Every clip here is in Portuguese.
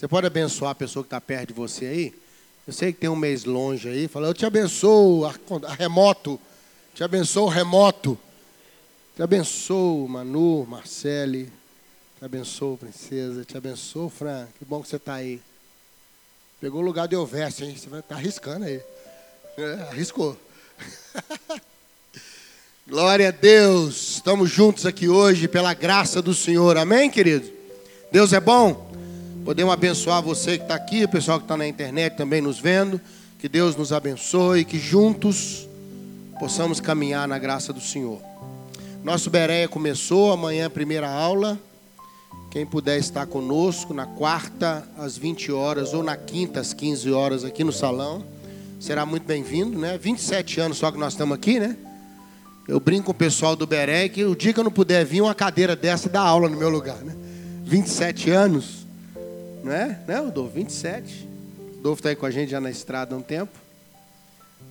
Você pode abençoar a pessoa que está perto de você aí? Eu sei que tem um mês longe aí. Fala, eu te abençoo, a remoto. Te abençoo, remoto. Te abençoo, Manu, Marcele. Te abençoo, princesa. Te abençoo, Fran. Que bom que você está aí. Pegou o lugar de Elveste, hein? Você vai estar tá arriscando aí. É, arriscou. Glória a Deus. Estamos juntos aqui hoje pela graça do Senhor. Amém, querido? Deus é bom. Podemos abençoar você que está aqui, o pessoal que está na internet também nos vendo. Que Deus nos abençoe, que juntos possamos caminhar na graça do Senhor. Nosso Bereia começou, amanhã primeira aula. Quem puder estar conosco na quarta às 20 horas ou na quinta às 15 horas aqui no salão, será muito bem-vindo, né? 27 anos só que nós estamos aqui, né? Eu brinco com o pessoal do Beré que o dia que eu não puder vir uma cadeira dessa dá aula no meu lugar, né? 27 anos, não é? Né, Rodolfo? 27. O Rodolfo está aí com a gente já na estrada há um tempo.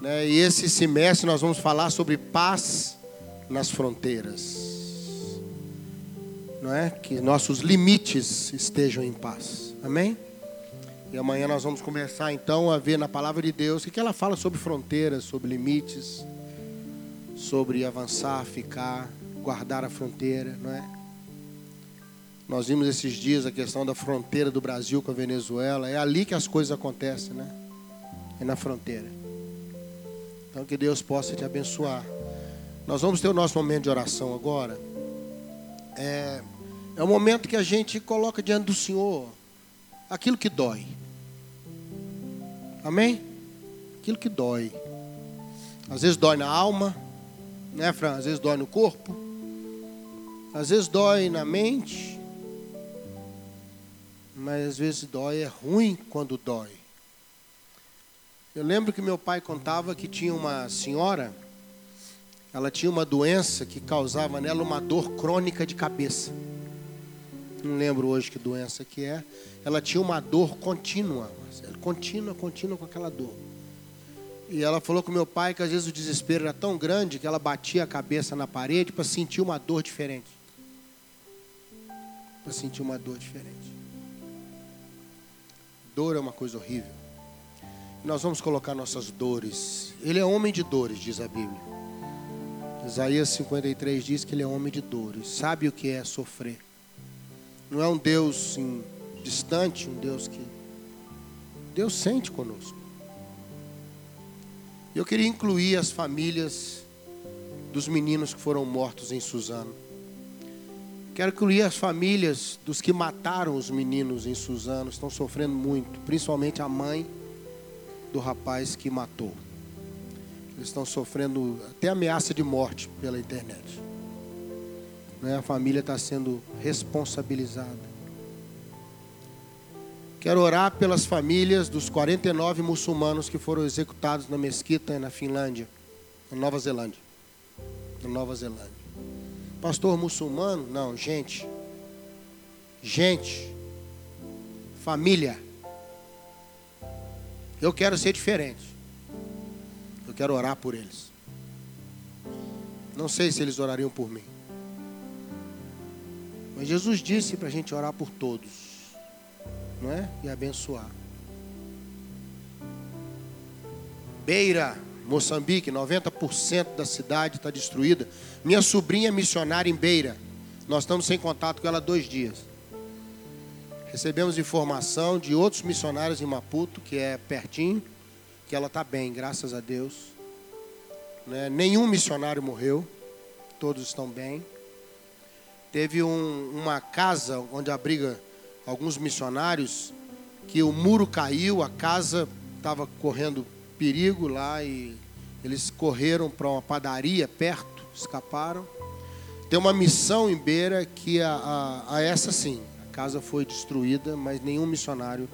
Né? E esse semestre nós vamos falar sobre paz nas fronteiras. Não é? Que nossos limites estejam em paz. Amém? E amanhã nós vamos começar então a ver na palavra de Deus o que ela fala sobre fronteiras, sobre limites, sobre avançar, ficar, guardar a fronteira, não é? Nós vimos esses dias a questão da fronteira do Brasil com a Venezuela. É ali que as coisas acontecem, né? É na fronteira. Então que Deus possa te abençoar. Nós vamos ter o nosso momento de oração agora. É, é o momento que a gente coloca diante do Senhor aquilo que dói. Amém? Aquilo que dói. Às vezes dói na alma, né, Fran? Às vezes dói no corpo, às vezes dói na mente, mas às vezes dói, é ruim quando dói. Eu lembro que meu pai contava que tinha uma senhora ela tinha uma doença que causava nela uma dor crônica de cabeça. Não lembro hoje que doença que é. Ela tinha uma dor contínua, contínua, contínua com aquela dor. E ela falou com meu pai que às vezes o desespero era tão grande que ela batia a cabeça na parede para sentir uma dor diferente. Para sentir uma dor diferente. Dor é uma coisa horrível. Nós vamos colocar nossas dores. Ele é homem de dores, diz a Bíblia. Isaías 53 diz que ele é homem de dores, sabe o que é sofrer. Não é um Deus sim, distante, um Deus que. Deus sente conosco. Eu queria incluir as famílias dos meninos que foram mortos em Suzano. Quero incluir as famílias dos que mataram os meninos em Suzano, estão sofrendo muito, principalmente a mãe do rapaz que matou. Eles estão sofrendo até ameaça de morte pela internet. Né? A família está sendo responsabilizada. Quero orar pelas famílias dos 49 muçulmanos que foram executados na mesquita na Finlândia, na Nova Zelândia. Na Nova Zelândia. Pastor muçulmano? Não, gente. Gente. Família. Eu quero ser diferente. Eu quero orar por eles. Não sei se eles orariam por mim. Mas Jesus disse para a gente orar por todos, não é? E abençoar. Beira, Moçambique, 90% da cidade está destruída. Minha sobrinha é missionária em Beira. Nós estamos sem contato com ela há dois dias. Recebemos informação de outros missionários em Maputo, que é pertinho que ela está bem, graças a Deus. Né? Nenhum missionário morreu, todos estão bem. Teve um, uma casa onde abriga alguns missionários, que o muro caiu, a casa estava correndo perigo lá e eles correram para uma padaria perto, escaparam. Tem uma missão em Beira que a, a, a essa sim, a casa foi destruída, mas nenhum missionário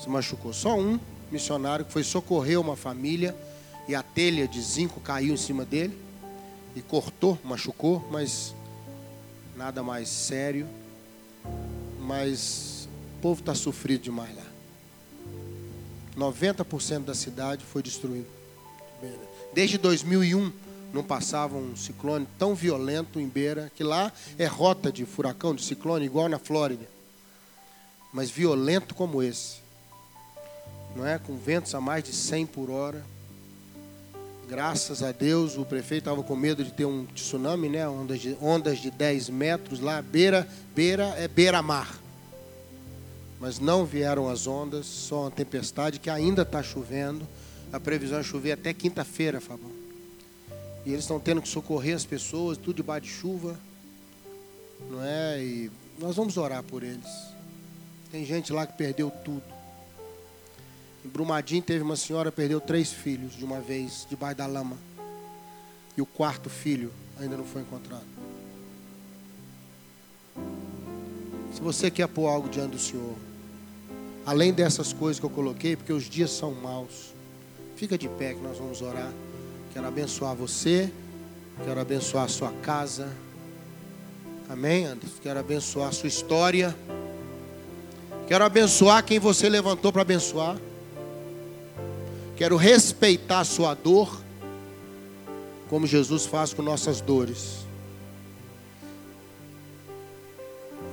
se machucou. Só um missionário que foi socorrer uma família e a telha de zinco caiu em cima dele e cortou, machucou, mas nada mais sério. Mas o povo está sofrido demais lá. 90% da cidade foi destruído. Desde 2001 não passava um ciclone tão violento em Beira, que lá é rota de furacão, de ciclone, igual na Flórida. mas violento como esse. Não é? Com ventos a mais de 100 por hora. Graças a Deus, o prefeito estava com medo de ter um tsunami, né? Ondas de, ondas de 10 metros lá, beira, beira é beira-mar. Mas não vieram as ondas, só uma tempestade que ainda está chovendo. A previsão é chover até quinta-feira, Fabão. E eles estão tendo que socorrer as pessoas, tudo debaixo de chuva. Não é? E nós vamos orar por eles. Tem gente lá que perdeu tudo. Em Brumadinho teve uma senhora que perdeu três filhos de uma vez, debaixo da lama. E o quarto filho ainda não foi encontrado. Se você quer pôr algo diante do Senhor, além dessas coisas que eu coloquei, porque os dias são maus, fica de pé que nós vamos orar. Quero abençoar você, quero abençoar a sua casa. Amém, Anderson? Quero abençoar a sua história. Quero abençoar quem você levantou para abençoar. Quero respeitar a sua dor, como Jesus faz com nossas dores.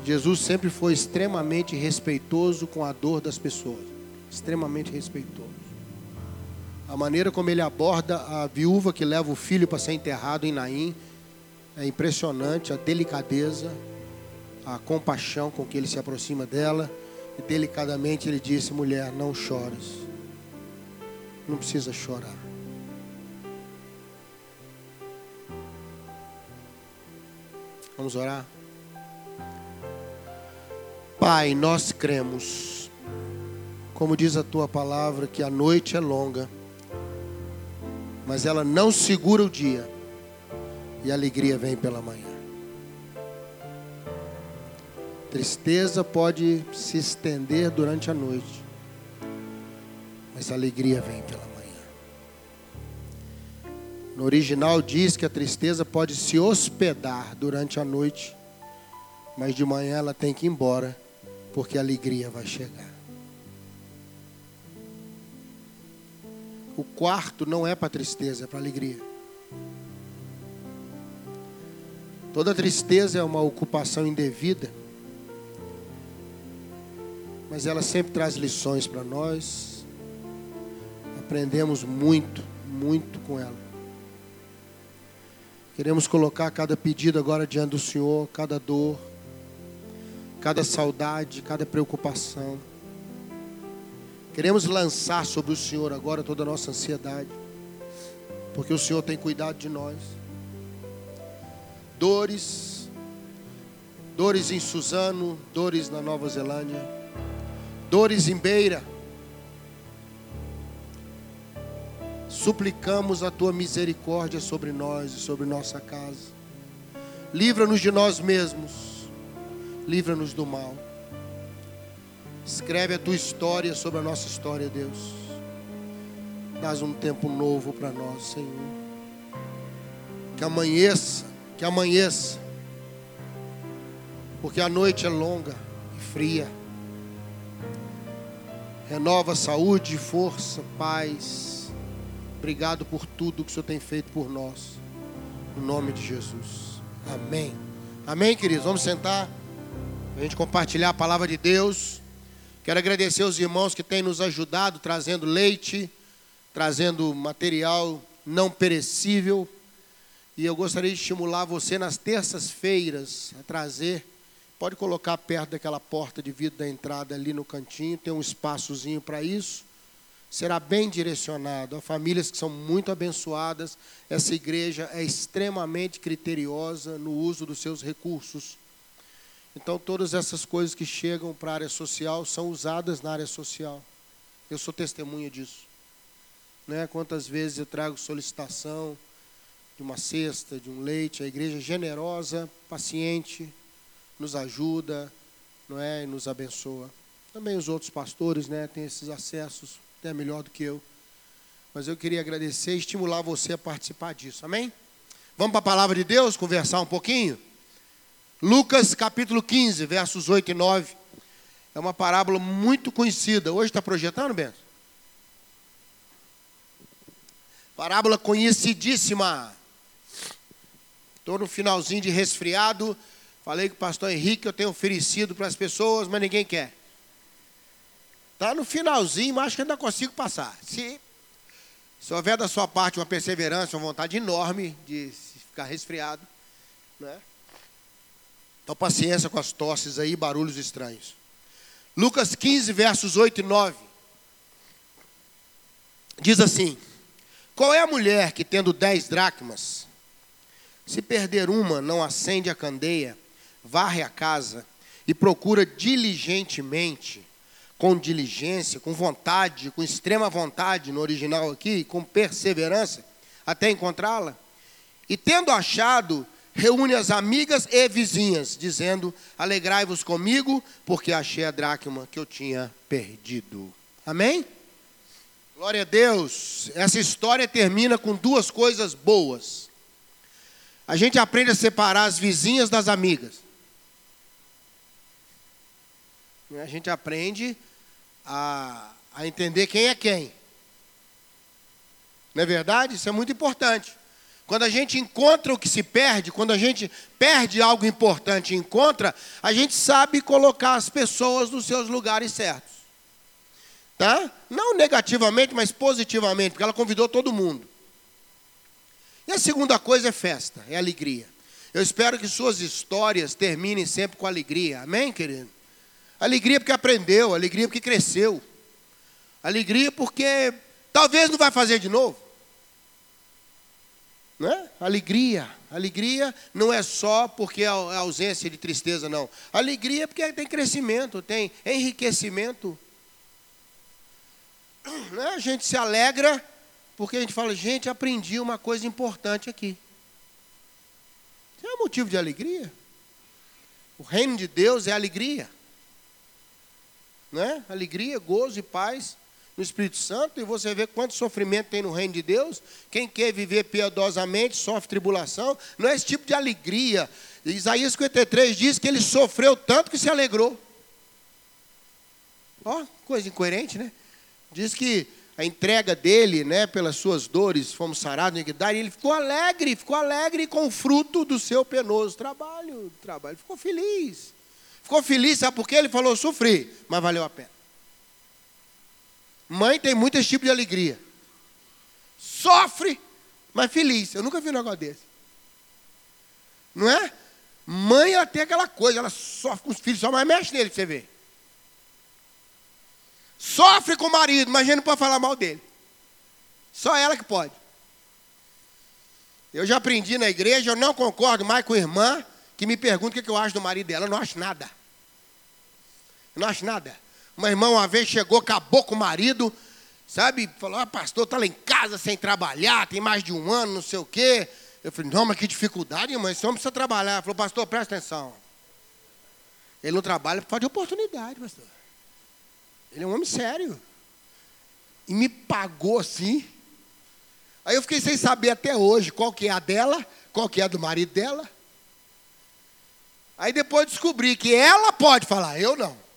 Jesus sempre foi extremamente respeitoso com a dor das pessoas. Extremamente respeitoso. A maneira como ele aborda a viúva que leva o filho para ser enterrado em Naim é impressionante. A delicadeza, a compaixão com que ele se aproxima dela. E delicadamente ele disse: mulher, não chores não precisa chorar. Vamos orar? Pai, nós cremos, como diz a tua palavra, que a noite é longa, mas ela não segura o dia, e a alegria vem pela manhã. Tristeza pode se estender durante a noite, mas a alegria vem pela manhã. No original diz que a tristeza pode se hospedar durante a noite, mas de manhã ela tem que ir embora, porque a alegria vai chegar. O quarto não é para tristeza, é para alegria. Toda tristeza é uma ocupação indevida, mas ela sempre traz lições para nós, aprendemos muito, muito com ela. Queremos colocar cada pedido agora diante do Senhor, cada dor, cada saudade, cada preocupação. Queremos lançar sobre o Senhor agora toda a nossa ansiedade, porque o Senhor tem cuidado de nós. Dores, dores em Suzano, dores na Nova Zelândia, dores em Beira suplicamos a tua misericórdia sobre nós e sobre nossa casa. Livra-nos de nós mesmos, livra-nos do mal. Escreve a tua história sobre a nossa história, Deus. Dás um tempo novo para nós, Senhor. Que amanheça, que amanheça, porque a noite é longa e fria. Renova saúde, força, paz Obrigado por tudo que o Senhor tem feito por nós. No nome de Jesus. Amém. Amém, queridos. Vamos sentar. A gente compartilhar a palavra de Deus. Quero agradecer os irmãos que têm nos ajudado, trazendo leite, trazendo material não perecível. E eu gostaria de estimular você nas terças-feiras a trazer. Pode colocar perto daquela porta de vidro da entrada ali no cantinho, tem um espaçozinho para isso será bem direcionado a famílias que são muito abençoadas. Essa igreja é extremamente criteriosa no uso dos seus recursos. Então, todas essas coisas que chegam para a área social são usadas na área social. Eu sou testemunha disso. Né? Quantas vezes eu trago solicitação de uma cesta, de um leite, a igreja é generosa, paciente, nos ajuda, não é, e nos abençoa. Também os outros pastores, né, têm esses acessos é melhor do que eu. Mas eu queria agradecer e estimular você a participar disso. Amém? Vamos para a palavra de Deus, conversar um pouquinho? Lucas capítulo 15, versos 8 e 9. É uma parábola muito conhecida. Hoje está projetando, Bento? Parábola conhecidíssima. Estou no finalzinho de resfriado. Falei com o pastor Henrique, eu tenho oferecido para as pessoas, mas ninguém quer. Está no finalzinho, mas acho que ainda consigo passar. Se, se houver da sua parte uma perseverança, uma vontade enorme de ficar resfriado, né? Então, paciência com as tosses aí, barulhos estranhos. Lucas 15, versos 8 e 9. Diz assim: Qual é a mulher que, tendo dez dracmas, se perder uma, não acende a candeia, varre a casa e procura diligentemente, com diligência, com vontade, com extrema vontade no original aqui, com perseverança, até encontrá-la? E tendo achado, reúne as amigas e vizinhas, dizendo: Alegrai-vos comigo, porque achei a dracma que eu tinha perdido. Amém? Glória a Deus. Essa história termina com duas coisas boas. A gente aprende a separar as vizinhas das amigas. A gente aprende a, a entender quem é quem. Não é verdade? Isso é muito importante. Quando a gente encontra o que se perde, quando a gente perde algo importante e encontra, a gente sabe colocar as pessoas nos seus lugares certos. Tá? Não negativamente, mas positivamente, porque ela convidou todo mundo. E a segunda coisa é festa, é alegria. Eu espero que suas histórias terminem sempre com alegria. Amém, querido? Alegria porque aprendeu, alegria porque cresceu. Alegria porque talvez não vai fazer de novo. Né? Alegria. Alegria não é só porque é ausência de tristeza, não. Alegria porque tem crescimento, tem enriquecimento. Né? A gente se alegra porque a gente fala, gente, aprendi uma coisa importante aqui. Isso é motivo de alegria. O reino de Deus é alegria. Né? Alegria, gozo e paz no Espírito Santo. E você vê quanto sofrimento tem no reino de Deus. Quem quer viver piedosamente sofre tribulação. Não é esse tipo de alegria. Isaías 53 diz que ele sofreu tanto que se alegrou. Ó, coisa incoerente, né? Diz que a entrega dele, né, pelas suas dores, fomos sarados e ele ficou alegre, ficou alegre com o fruto do seu penoso trabalho, trabalho, ficou feliz. Ficou feliz, sabe por quê? Ele falou, sofri, mas valeu a pena. Mãe tem muito esse tipo de alegria. Sofre, mas feliz. Eu nunca vi um negócio desse. Não é? Mãe, ela tem aquela coisa, ela sofre com os filhos, só mais mexe nele, pra você ver. Sofre com o marido, mas a gente não pode falar mal dele. Só ela que pode. Eu já aprendi na igreja, eu não concordo mais com a irmã que me pergunta o que eu acho do marido dela. Eu não acho nada. Eu não acho nada. Uma irmã uma vez chegou, acabou com o marido, sabe? Falou, ah, pastor, está lá em casa sem trabalhar, tem mais de um ano, não sei o quê. Eu falei, não, mas que dificuldade, irmã, esse homem precisa trabalhar. Ela falou, pastor, presta atenção. Ele não trabalha por falta de oportunidade, pastor. Ele é um homem sério. E me pagou assim. Aí eu fiquei sem saber até hoje qual que é a dela, qual que é a do marido dela. Aí depois descobri que ela pode falar, eu não.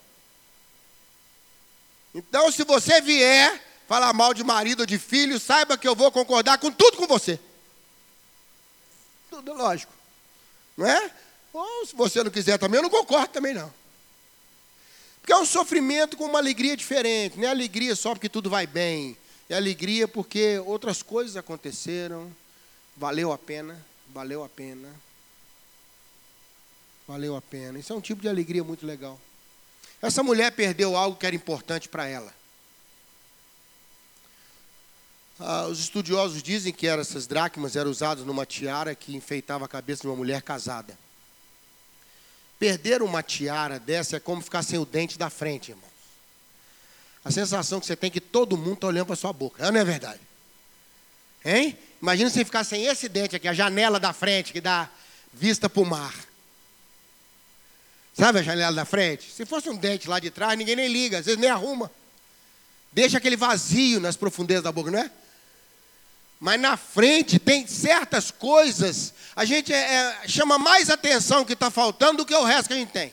Então, se você vier falar mal de marido ou de filho, saiba que eu vou concordar com tudo com você. Tudo lógico. Não é? Ou se você não quiser também, eu não concordo também não. Porque é um sofrimento com uma alegria diferente. Não é alegria só porque tudo vai bem. É alegria porque outras coisas aconteceram. Valeu a pena. Valeu a pena. Valeu a pena. Isso é um tipo de alegria muito legal. Essa mulher perdeu algo que era importante para ela. Ah, os estudiosos dizem que essas dracmas eram usadas numa tiara que enfeitava a cabeça de uma mulher casada. Perder uma tiara dessa é como ficar sem o dente da frente, irmão. A sensação que você tem é que todo mundo está olhando para sua boca. Não é verdade? Hein? Imagina você ficar sem esse dente aqui, a janela da frente que dá vista para o mar. Sabe a janela da frente? Se fosse um dente lá de trás, ninguém nem liga, às vezes nem arruma. Deixa aquele vazio nas profundezas da boca, não é? Mas na frente tem certas coisas, a gente é, é, chama mais atenção que está faltando do que o resto que a gente tem.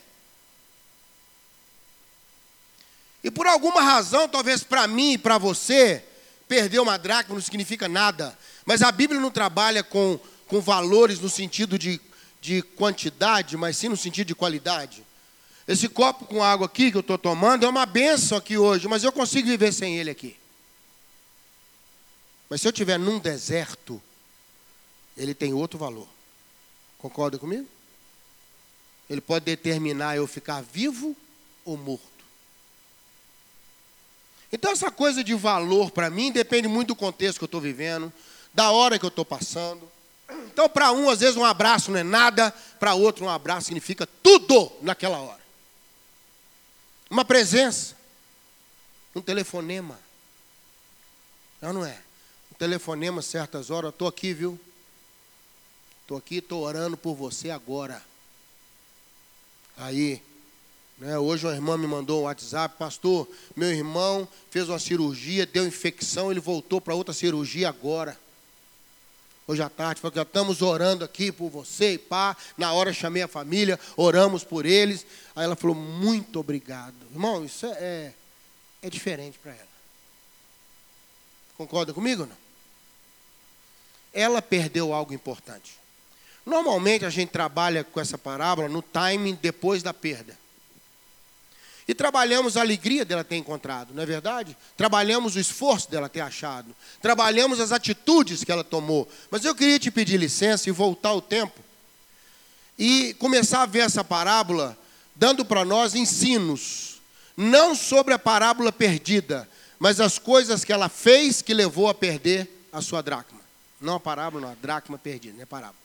E por alguma razão, talvez para mim e para você, perder uma dracma não significa nada. Mas a Bíblia não trabalha com, com valores no sentido de, de quantidade, mas sim no sentido de qualidade. Esse copo com água aqui que eu estou tomando é uma benção aqui hoje, mas eu consigo viver sem ele aqui. Mas se eu estiver num deserto, ele tem outro valor. Concorda comigo? Ele pode determinar eu ficar vivo ou morto. Então, essa coisa de valor para mim depende muito do contexto que eu estou vivendo, da hora que eu estou passando. Então, para um, às vezes, um abraço não é nada, para outro, um abraço significa tudo naquela hora. Uma presença, um telefonema. Não, não é? Um telefonema, certas horas, estou aqui, viu? Estou aqui, estou orando por você agora. Aí, né, hoje uma irmã me mandou um WhatsApp, pastor, meu irmão fez uma cirurgia, deu infecção, ele voltou para outra cirurgia agora. Hoje à tarde, falou que já estamos orando aqui por você e pá. Na hora chamei a família, oramos por eles. Aí ela falou, muito obrigado. Irmão, isso é, é, é diferente para ela. Concorda comigo ou não? Ela perdeu algo importante. Normalmente a gente trabalha com essa parábola no timing depois da perda. E trabalhamos a alegria dela ter encontrado, não é verdade? Trabalhamos o esforço dela ter achado. Trabalhamos as atitudes que ela tomou. Mas eu queria te pedir licença e voltar o tempo e começar a ver essa parábola dando para nós ensinos, não sobre a parábola perdida, mas as coisas que ela fez que levou a perder a sua dracma. Não a parábola, não, a dracma perdida, não é parábola.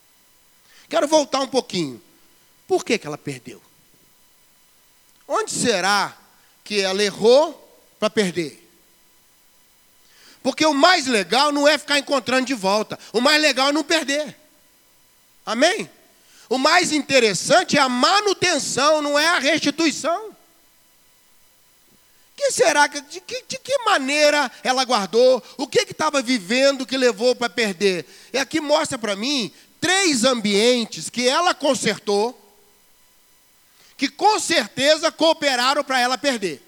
Quero voltar um pouquinho. Por que, que ela perdeu? Onde será que ela errou para perder? Porque o mais legal não é ficar encontrando de volta. O mais legal é não perder. Amém? O mais interessante é a manutenção, não é a restituição. Que será que de, que de que maneira ela guardou? O que estava vivendo que levou para perder? E aqui mostra para mim três ambientes que ela consertou que com certeza cooperaram para ela perder.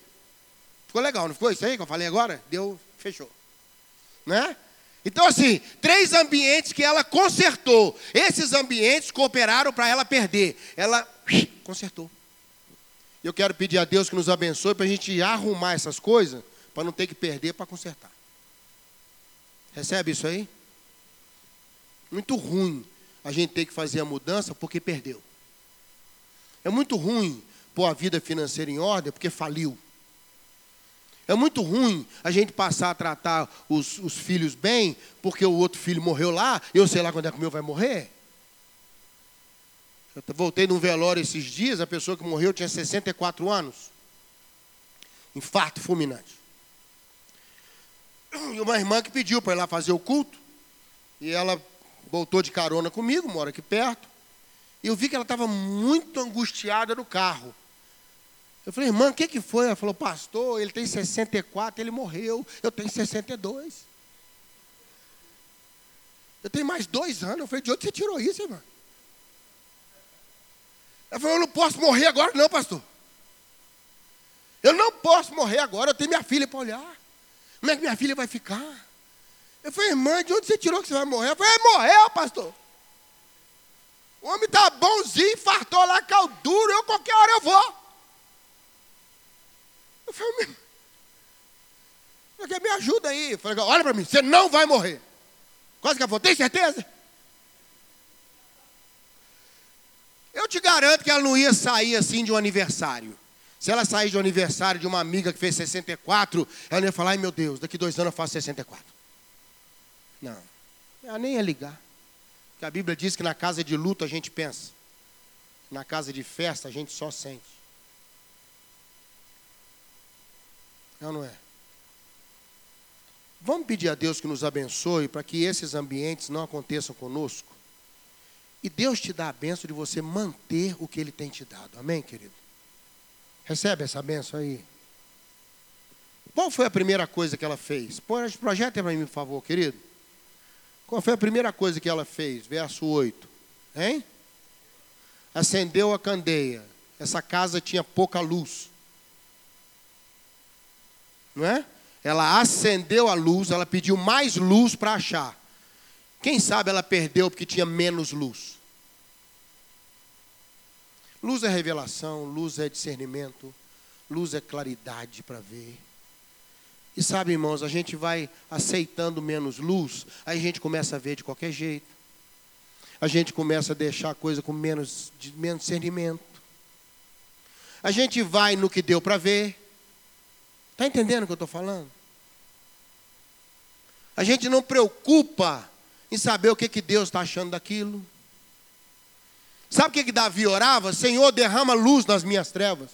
Ficou legal, não ficou isso aí que eu falei agora? Deu, fechou. Né? Então, assim, três ambientes que ela consertou. Esses ambientes cooperaram para ela perder. Ela consertou. Eu quero pedir a Deus que nos abençoe para a gente arrumar essas coisas, para não ter que perder para consertar. Recebe isso aí? Muito ruim a gente ter que fazer a mudança porque perdeu. É muito ruim pôr a vida financeira em ordem porque faliu. É muito ruim a gente passar a tratar os, os filhos bem porque o outro filho morreu lá e eu sei lá quando é que o meu vai morrer. Eu voltei num velório esses dias, a pessoa que morreu tinha 64 anos. Infarto fulminante. E uma irmã que pediu para ir lá fazer o culto. E ela voltou de carona comigo, mora aqui perto. Eu vi que ela estava muito angustiada no carro. Eu falei, irmã, o que, que foi? Ela falou, pastor, ele tem 64, ele morreu. Eu tenho 62. Eu tenho mais dois anos. Eu falei, de onde você tirou isso, irmã? Ela falou, eu não posso morrer agora, não, pastor. Eu não posso morrer agora, eu tenho minha filha para olhar. Como é que minha filha vai ficar? Eu falei, irmã, de onde você tirou que você vai morrer? Eu falei, é, morreu, pastor. O homem está bonzinho, fartou lá, cal duro, eu qualquer hora eu vou. Eu falei, me ajuda aí. Eu falei, olha para mim, você não vai morrer. Quase que eu vou, tem certeza? Eu te garanto que ela não ia sair assim de um aniversário. Se ela sair de um aniversário de uma amiga que fez 64, ela ia falar, ai meu Deus, daqui dois anos eu faço 64. Não, ela nem ia ligar. Que a Bíblia diz que na casa de luto a gente pensa, na casa de festa a gente só sente. Ou não é? Vamos pedir a Deus que nos abençoe para que esses ambientes não aconteçam conosco. E Deus te dá a benção de você manter o que Ele tem te dado. Amém, querido? Recebe essa benção aí. Qual foi a primeira coisa que ela fez? Projeta para mim, por favor, querido. Qual foi a primeira coisa que ela fez? Verso 8. Hein? Acendeu a candeia. Essa casa tinha pouca luz. Não é? Ela acendeu a luz, ela pediu mais luz para achar. Quem sabe ela perdeu porque tinha menos luz. Luz é revelação, luz é discernimento, luz é claridade para ver. E sabe, irmãos, a gente vai aceitando menos luz, aí a gente começa a ver de qualquer jeito. A gente começa a deixar a coisa com menos, de, menos discernimento. A gente vai no que deu para ver. Está entendendo o que eu estou falando? A gente não preocupa em saber o que, que Deus está achando daquilo. Sabe o que, que Davi orava? Senhor, derrama luz nas minhas trevas.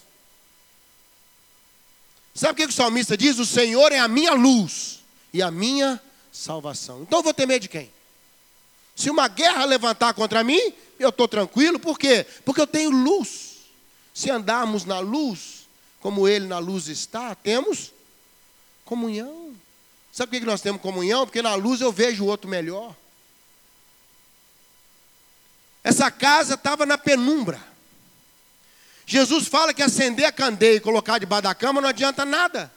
Sabe o que, o salmista diz? O Senhor é a minha luz e a minha salvação. Então eu vou ter medo de quem? Se uma guerra levantar contra mim, eu estou tranquilo, por quê? Porque eu tenho luz. Se andarmos na luz, como Ele na luz está, temos comunhão. Sabe por que nós temos comunhão? Porque na luz eu vejo o outro melhor. Essa casa estava na penumbra. Jesus fala que acender a candeia e colocar debaixo da cama não adianta nada.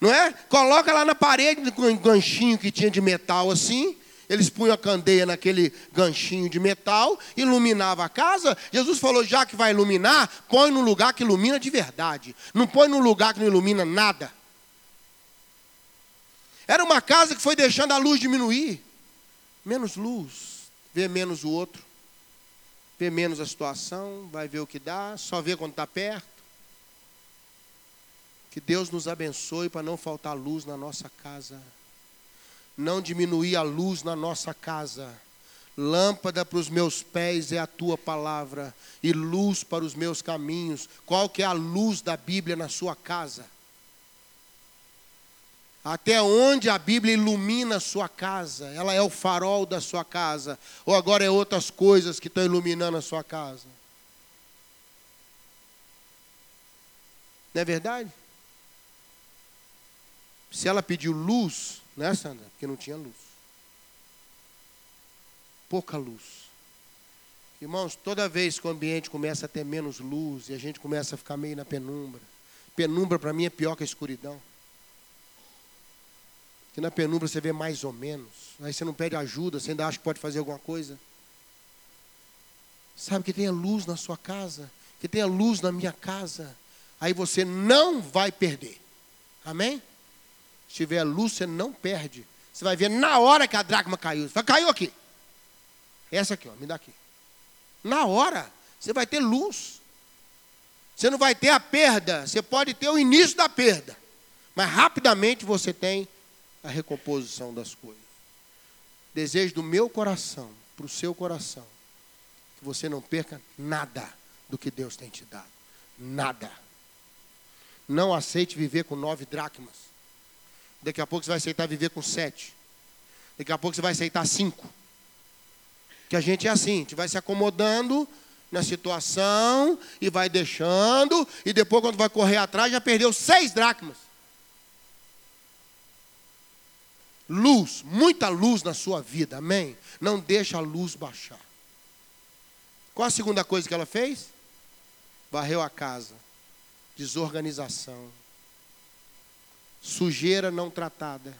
Não é? Coloca lá na parede com um ganchinho que tinha de metal assim. Eles punham a candeia naquele ganchinho de metal, iluminava a casa. Jesus falou: já que vai iluminar, põe no lugar que ilumina de verdade. Não põe no lugar que não ilumina nada. Era uma casa que foi deixando a luz diminuir. Menos luz vê menos o outro, vê menos a situação, vai ver o que dá, só vê quando está perto. Que Deus nos abençoe para não faltar luz na nossa casa, não diminuir a luz na nossa casa. Lâmpada para os meus pés é a tua palavra e luz para os meus caminhos. Qual que é a luz da Bíblia na sua casa? Até onde a Bíblia ilumina a sua casa? Ela é o farol da sua casa? Ou agora é outras coisas que estão iluminando a sua casa? Não é verdade? Se ela pediu luz, né, Sandra? Porque não tinha luz. Pouca luz. Irmãos, toda vez que o ambiente começa a ter menos luz e a gente começa a ficar meio na penumbra, penumbra para mim é pior que a escuridão que na penumbra você vê mais ou menos. Aí você não pede ajuda, você ainda acha que pode fazer alguma coisa. Sabe que tenha luz na sua casa, que tenha luz na minha casa. Aí você não vai perder. Amém? Se tiver luz, você não perde. Você vai ver na hora que a dracma caiu. Vai, caiu aqui. Essa aqui, ó, me dá aqui. Na hora, você vai ter luz. Você não vai ter a perda. Você pode ter o início da perda. Mas rapidamente você tem a recomposição das coisas. Desejo do meu coração para o seu coração que você não perca nada do que Deus tem te dado. Nada. Não aceite viver com nove dracmas. Daqui a pouco você vai aceitar viver com sete. Daqui a pouco você vai aceitar cinco. Que a gente é assim, a gente vai se acomodando na situação e vai deixando, e depois, quando vai correr atrás, já perdeu seis dracmas. Luz, muita luz na sua vida, amém? Não deixa a luz baixar. Qual a segunda coisa que ela fez? Varreu a casa. Desorganização. Sujeira não tratada.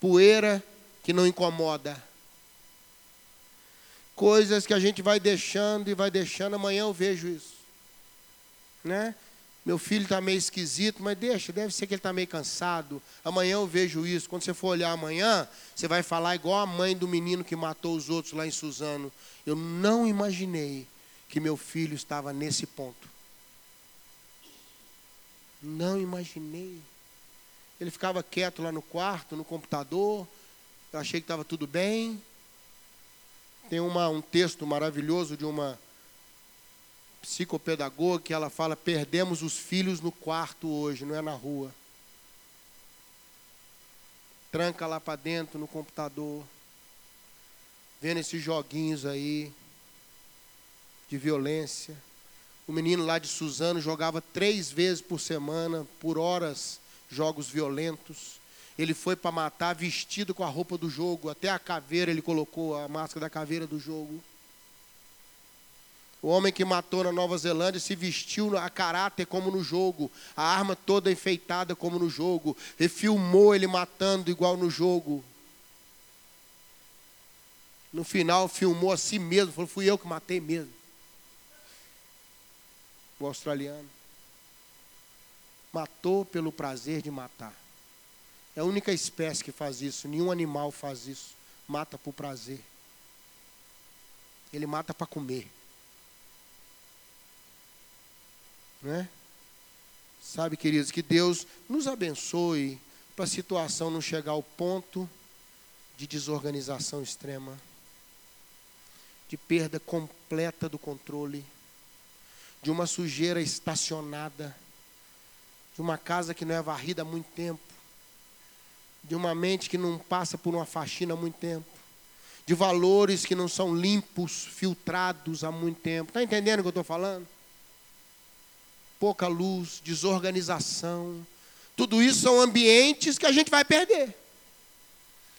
Poeira que não incomoda. Coisas que a gente vai deixando e vai deixando, amanhã eu vejo isso. Né? Meu filho está meio esquisito, mas deixa, deve ser que ele está meio cansado. Amanhã eu vejo isso. Quando você for olhar amanhã, você vai falar igual a mãe do menino que matou os outros lá em Suzano. Eu não imaginei que meu filho estava nesse ponto. Não imaginei. Ele ficava quieto lá no quarto, no computador. Eu achei que estava tudo bem. Tem uma, um texto maravilhoso de uma psicopedagoga que ela fala: perdemos os filhos no quarto hoje, não é na rua. Tranca lá para dentro no computador, vendo esses joguinhos aí de violência. O menino lá de Suzano jogava três vezes por semana, por horas, jogos violentos. Ele foi para matar vestido com a roupa do jogo, até a caveira ele colocou a máscara da caveira do jogo. O homem que matou na Nova Zelândia se vestiu a caráter como no jogo, a arma toda enfeitada como no jogo, e filmou ele matando igual no jogo. No final, filmou a si mesmo, falou: fui eu que matei mesmo. O australiano. Matou pelo prazer de matar. É a única espécie que faz isso, nenhum animal faz isso. Mata por prazer. Ele mata para comer. Né? Sabe, queridos, que Deus nos abençoe para a situação não chegar ao ponto de desorganização extrema, de perda completa do controle, de uma sujeira estacionada, de uma casa que não é varrida há muito tempo, de uma mente que não passa por uma faxina há muito tempo, de valores que não são limpos, filtrados há muito tempo. Está entendendo o que eu estou falando? Pouca luz, desorganização. Tudo isso são ambientes que a gente vai perder.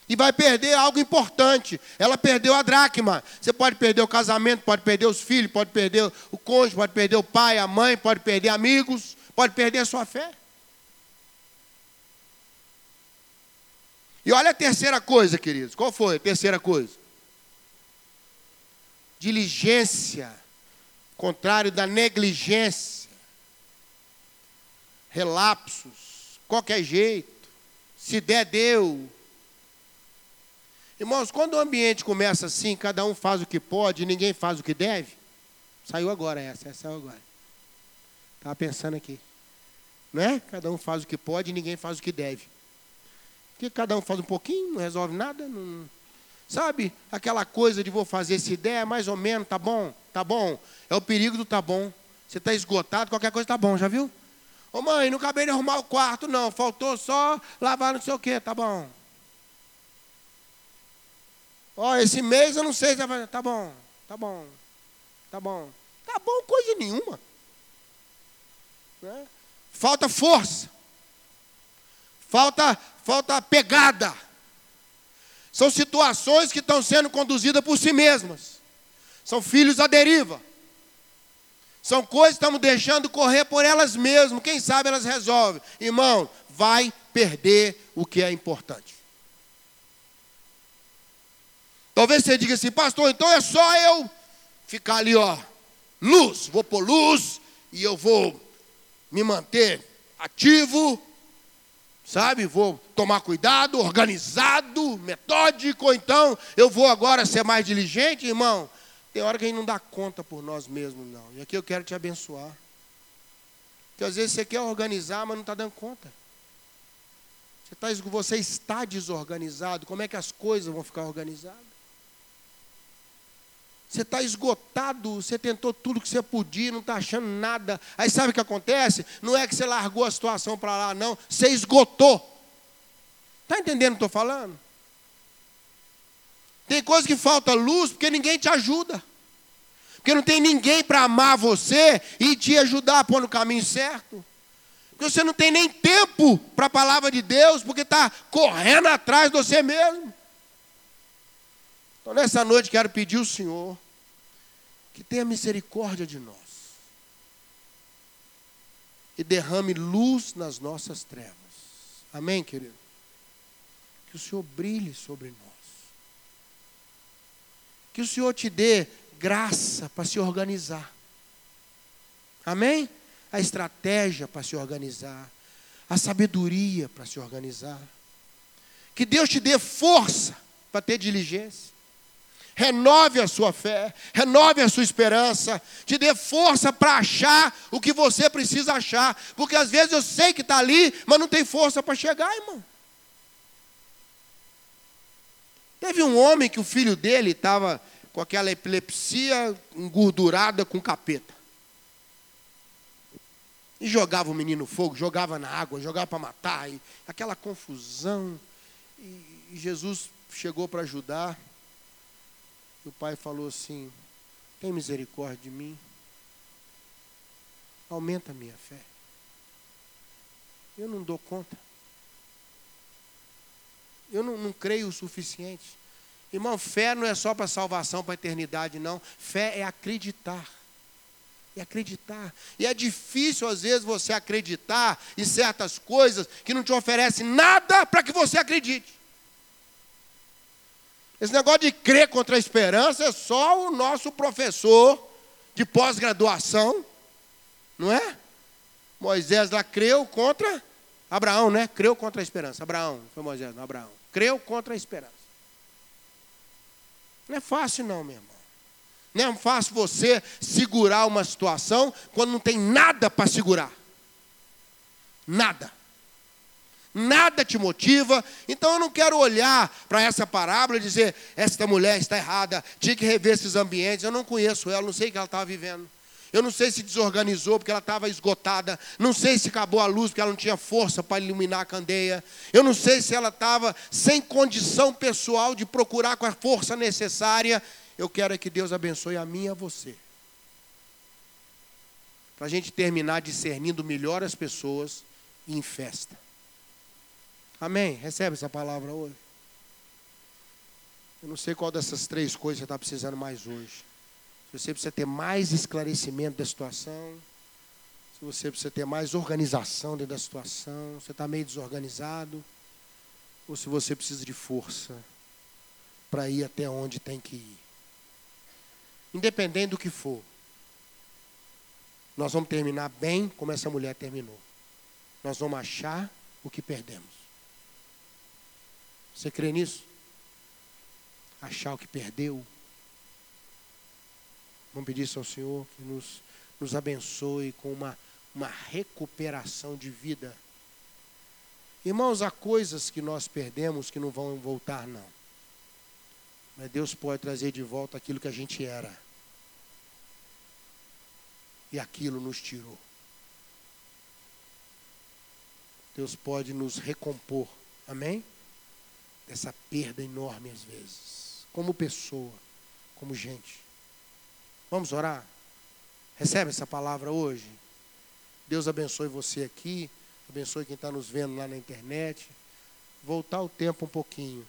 E vai perder algo importante. Ela perdeu a dracma. Você pode perder o casamento, pode perder os filhos, pode perder o cônjuge, pode perder o pai, a mãe, pode perder amigos, pode perder a sua fé. E olha a terceira coisa, queridos. Qual foi a terceira coisa? Diligência, contrário da negligência. Relapsos, qualquer jeito. Se der, deu. Irmãos, quando o ambiente começa assim, cada um faz o que pode ninguém faz o que deve. Saiu agora essa, essa saiu agora. Estava pensando aqui. Não é? Cada um faz o que pode e ninguém faz o que deve. Porque cada um faz um pouquinho, não resolve nada. Não... Sabe? Aquela coisa de vou fazer essa ideia, mais ou menos, tá bom, tá bom. É o perigo do tá bom. Você está esgotado, qualquer coisa tá bom, já viu? Ô mãe, não acabei de arrumar o quarto, não. Faltou só lavar não sei o quê, tá bom. Ó, esse mês eu não sei se vai. Tá bom, tá bom, tá bom. Tá bom coisa nenhuma. Né? Falta força. Falta falta pegada. São situações que estão sendo conduzidas por si mesmas. São filhos à deriva. São coisas que estamos deixando correr por elas mesmas. Quem sabe elas resolvem. Irmão, vai perder o que é importante. Talvez você diga assim, pastor, então é só eu ficar ali, ó, luz, vou pôr luz e eu vou me manter ativo, sabe? Vou tomar cuidado, organizado, metódico, então eu vou agora ser mais diligente, irmão. Tem hora que a gente não dá conta por nós mesmos, não. E aqui eu quero te abençoar. Porque às vezes você quer organizar, mas não está dando conta. Você, tá, você está desorganizado, como é que as coisas vão ficar organizadas? Você está esgotado, você tentou tudo que você podia, não está achando nada. Aí sabe o que acontece? Não é que você largou a situação para lá, não. Você esgotou. Está entendendo o que estou falando? Tem coisa que falta luz porque ninguém te ajuda. Porque não tem ninguém para amar você e te ajudar a pôr no caminho certo. Porque você não tem nem tempo para a palavra de Deus, porque está correndo atrás de você mesmo. Então, nessa noite, quero pedir ao Senhor que tenha misericórdia de nós e derrame luz nas nossas trevas. Amém, querido? Que o Senhor brilhe sobre nós. Que o Senhor te dê graça para se organizar. Amém? A estratégia para se organizar. A sabedoria para se organizar. Que Deus te dê força para ter diligência renove a sua fé, renove a sua esperança, te dê força para achar o que você precisa achar, porque às vezes eu sei que está ali, mas não tem força para chegar, irmão. Teve um homem que o filho dele estava com aquela epilepsia engordurada com capeta. E jogava o menino no fogo, jogava na água, jogava para matar, e aquela confusão. E Jesus chegou para ajudar. E o pai falou assim: tem misericórdia de mim, aumenta a minha fé. Eu não dou conta. Eu não, não creio o suficiente. Irmão, fé não é só para salvação, para eternidade, não. Fé é acreditar. É acreditar. E é difícil, às vezes, você acreditar em certas coisas que não te oferecem nada para que você acredite. Esse negócio de crer contra a esperança é só o nosso professor de pós-graduação, não é? Moisés lá creu contra Abraão, né? Creu contra a esperança. Abraão, foi Moisés, não, Abraão. Creu contra a esperança. Não é fácil, não, meu irmão. Não é fácil você segurar uma situação quando não tem nada para segurar. Nada. Nada te motiva. Então eu não quero olhar para essa parábola e dizer: esta mulher está errada, tinha que rever esses ambientes. Eu não conheço ela, não sei o que ela estava vivendo. Eu não sei se desorganizou porque ela estava esgotada. Não sei se acabou a luz porque ela não tinha força para iluminar a candeia. Eu não sei se ela estava sem condição pessoal de procurar com a força necessária. Eu quero é que Deus abençoe a mim e a você. Para a gente terminar discernindo melhor as pessoas em festa. Amém? Recebe essa palavra hoje. Eu não sei qual dessas três coisas você está precisando mais hoje. Se você precisa ter mais esclarecimento da situação, se você precisa ter mais organização dentro da situação, você está meio desorganizado, ou se você precisa de força para ir até onde tem que ir. Independente do que for, nós vamos terminar bem como essa mulher terminou. Nós vamos achar o que perdemos. Você crê nisso? Achar o que perdeu. Vamos pedir isso ao Senhor que nos, nos abençoe com uma, uma recuperação de vida. Irmãos, há coisas que nós perdemos que não vão voltar, não. Mas Deus pode trazer de volta aquilo que a gente era. E aquilo nos tirou. Deus pode nos recompor. Amém? Dessa perda enorme às vezes. Como pessoa, como gente. Vamos orar? Recebe essa palavra hoje. Deus abençoe você aqui. Abençoe quem está nos vendo lá na internet. Voltar o tempo um pouquinho.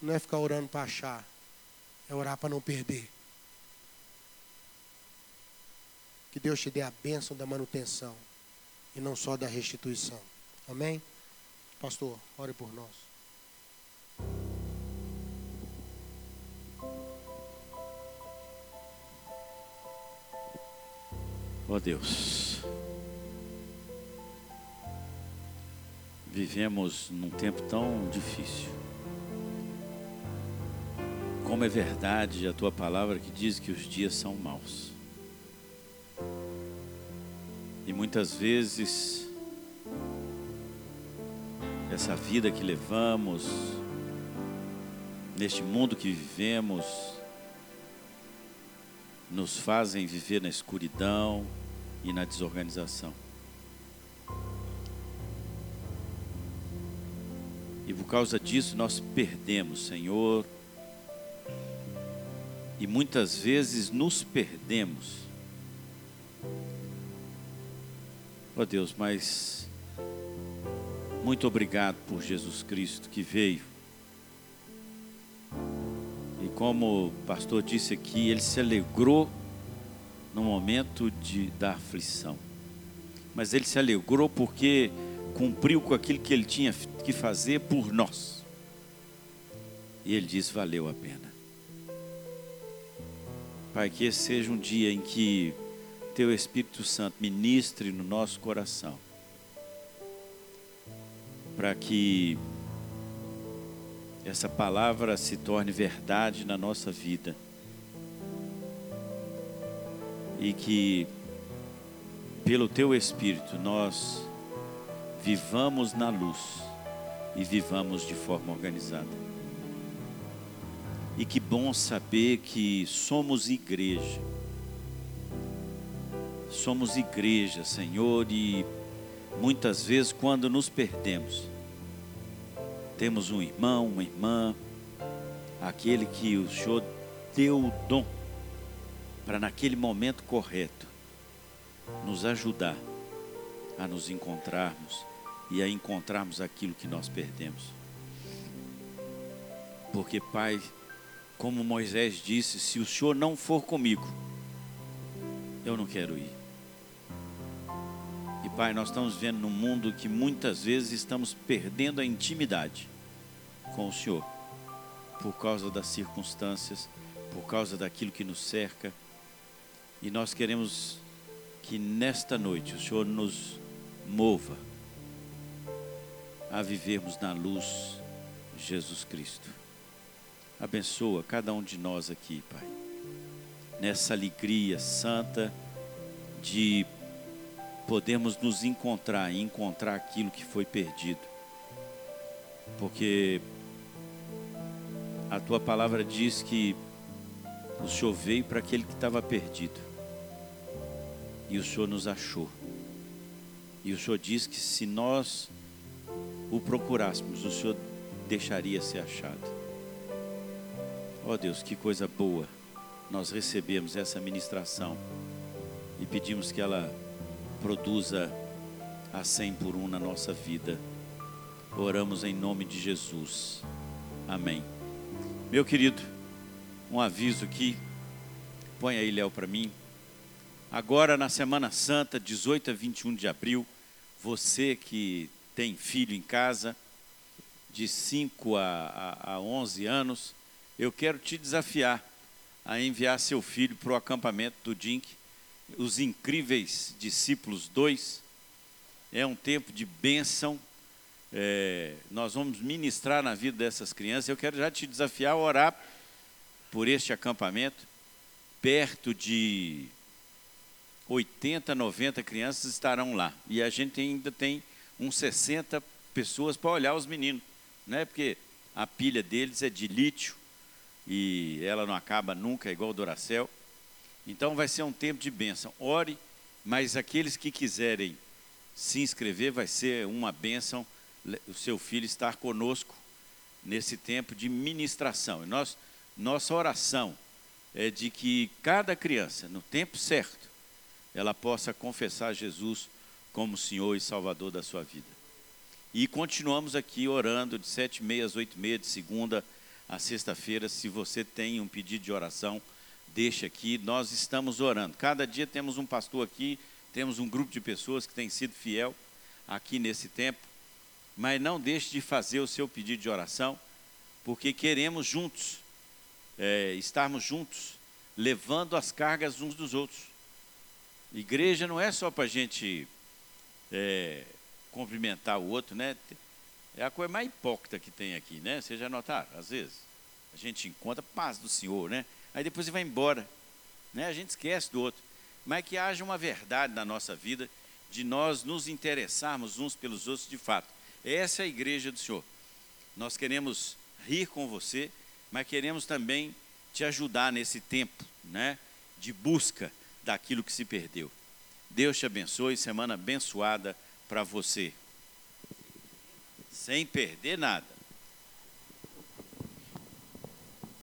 Não é ficar orando para achar. É orar para não perder. Que Deus te dê a bênção da manutenção e não só da restituição. Amém? Pastor, ore por nós. Ó oh Deus, vivemos num tempo tão difícil. Como é verdade a tua palavra que diz que os dias são maus. E muitas vezes, essa vida que levamos, neste mundo que vivemos, nos fazem viver na escuridão e na desorganização. E por causa disso nós perdemos, Senhor, e muitas vezes nos perdemos Ó oh Deus, mas muito obrigado por Jesus Cristo que veio. Como o pastor disse aqui, ele se alegrou no momento de, da aflição. Mas ele se alegrou porque cumpriu com aquilo que ele tinha que fazer por nós. E ele disse: valeu a pena. Pai, que esse seja um dia em que teu Espírito Santo ministre no nosso coração, para que essa palavra se torne verdade na nossa vida e que, pelo teu Espírito, nós vivamos na luz e vivamos de forma organizada. E que bom saber que somos igreja somos igreja, Senhor, e muitas vezes quando nos perdemos, temos um irmão, uma irmã, aquele que o Senhor deu o dom para naquele momento correto nos ajudar a nos encontrarmos e a encontrarmos aquilo que nós perdemos. Porque, Pai, como Moisés disse, se o Senhor não for comigo, eu não quero ir. Pai, nós estamos vendo num mundo que muitas vezes estamos perdendo a intimidade com o Senhor. por causa das circunstâncias, por causa daquilo que nos cerca. E nós queremos que nesta noite o Senhor nos mova a vivermos na luz de Jesus Cristo. Abençoa cada um de nós aqui, Pai, nessa alegria santa de podermos nos encontrar e encontrar aquilo que foi perdido. Porque a tua palavra diz que o Senhor veio para aquele que estava perdido. E o Senhor nos achou. E o Senhor diz que se nós o procurássemos, o Senhor deixaria ser achado. Ó oh Deus, que coisa boa nós recebemos essa ministração e pedimos que ela produza a cem por um na nossa vida. Oramos em nome de Jesus. Amém. Meu querido, um aviso aqui. Põe aí, Léo, para mim. Agora, na Semana Santa, 18 a 21 de abril, você que tem filho em casa, de 5 a, a, a 11 anos, eu quero te desafiar a enviar seu filho para o acampamento do DINC, os Incríveis Discípulos 2. É um tempo de bênção. É, nós vamos ministrar na vida dessas crianças. Eu quero já te desafiar a orar por este acampamento. Perto de 80, 90 crianças estarão lá. E a gente ainda tem uns 60 pessoas para olhar os meninos, né? Porque a pilha deles é de lítio e ela não acaba nunca, é igual o Doracel. Então vai ser um tempo de bênção. Ore, mas aqueles que quiserem se inscrever, vai ser uma bênção o seu filho estar conosco nesse tempo de ministração. E nós, nossa oração é de que cada criança, no tempo certo, ela possa confessar Jesus como Senhor e Salvador da sua vida. E continuamos aqui orando de sete e meia às oito e meia, de segunda a sexta-feira. Se você tem um pedido de oração, deixe aqui. Nós estamos orando. Cada dia temos um pastor aqui, temos um grupo de pessoas que tem sido fiel aqui nesse tempo. Mas não deixe de fazer o seu pedido de oração, porque queremos juntos, é, estarmos juntos, levando as cargas uns dos outros. Igreja não é só para a gente é, cumprimentar o outro, né? É a coisa mais hipócrita que tem aqui, né? Vocês já notaram? Às vezes, a gente encontra paz do Senhor, né? Aí depois ele vai embora, né? A gente esquece do outro. Mas que haja uma verdade na nossa vida de nós nos interessarmos uns pelos outros de fato. Essa é a igreja do Senhor. Nós queremos rir com você, mas queremos também te ajudar nesse tempo, né? De busca daquilo que se perdeu. Deus te abençoe, semana abençoada para você. Sem perder nada.